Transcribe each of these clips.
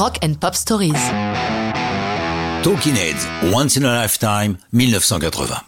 Rock and Pop Stories. Talking Heads, Once in a Lifetime, 1980.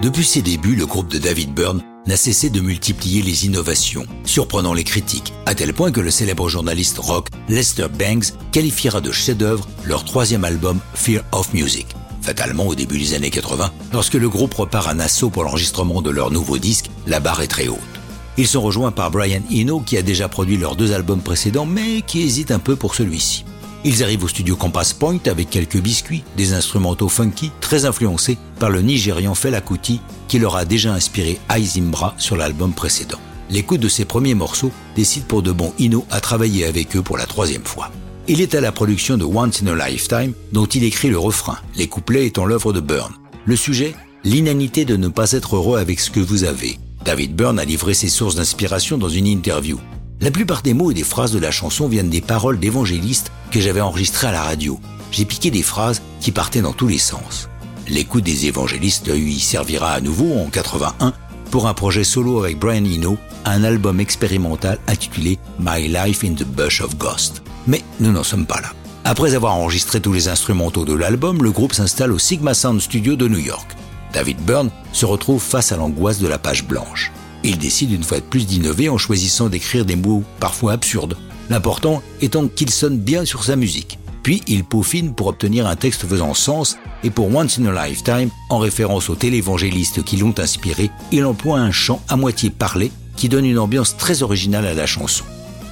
Depuis ses débuts, le groupe de David Byrne n'a cessé de multiplier les innovations, surprenant les critiques, à tel point que le célèbre journaliste rock Lester Bangs qualifiera de chef-d'œuvre leur troisième album Fear of Music. Fatalement, au début des années 80, lorsque le groupe repart à Nassau pour l'enregistrement de leur nouveau disque, la barre est très haute. Ils sont rejoints par Brian Eno qui a déjà produit leurs deux albums précédents mais qui hésite un peu pour celui-ci. Ils arrivent au studio Compass Point avec quelques biscuits, des instrumentaux funky très influencés par le Nigérian Fela Kuti qui leur a déjà inspiré Aizimbra sur l'album précédent. L'écoute de ces premiers morceaux décide pour de bon Ino à travailler avec eux pour la troisième fois. Il est à la production de Once in a Lifetime dont il écrit le refrain, les couplets étant l'œuvre de Byrne. Le sujet L'inanité de ne pas être heureux avec ce que vous avez. David Byrne a livré ses sources d'inspiration dans une interview. La plupart des mots et des phrases de la chanson viennent des paroles d'évangélistes que j'avais enregistrées à la radio. J'ai piqué des phrases qui partaient dans tous les sens. L'écoute des évangélistes lui servira à nouveau en 81 pour un projet solo avec Brian Eno, un album expérimental intitulé My Life in the Bush of Ghost. Mais nous n'en sommes pas là. Après avoir enregistré tous les instrumentaux de l'album, le groupe s'installe au Sigma Sound Studio de New York. David Byrne se retrouve face à l'angoisse de la page blanche. Il décide une fois de plus d'innover en choisissant d'écrire des mots parfois absurdes, l'important étant qu'il sonne bien sur sa musique. Puis il peaufine pour obtenir un texte faisant sens et pour Once in a Lifetime, en référence aux télévangélistes qui l'ont inspiré, il emploie un chant à moitié parlé qui donne une ambiance très originale à la chanson.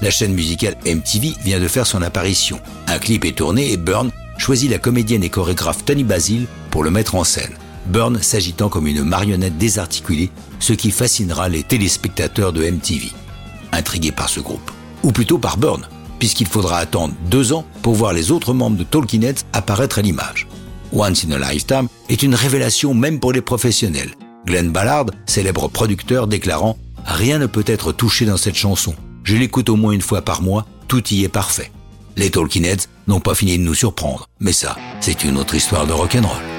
La chaîne musicale MTV vient de faire son apparition. Un clip est tourné et Byrne choisit la comédienne et chorégraphe Tony Basil pour le mettre en scène. Byrne s'agitant comme une marionnette désarticulée, ce qui fascinera les téléspectateurs de MTV. Intrigués par ce groupe. Ou plutôt par Byrne, puisqu'il faudra attendre deux ans pour voir les autres membres de Talking apparaître à l'image. Once in a Lifetime est une révélation même pour les professionnels. Glenn Ballard, célèbre producteur, déclarant Rien ne peut être touché dans cette chanson. Je l'écoute au moins une fois par mois, tout y est parfait. Les Talking Heads n'ont pas fini de nous surprendre, mais ça, c'est une autre histoire de rock'n'roll.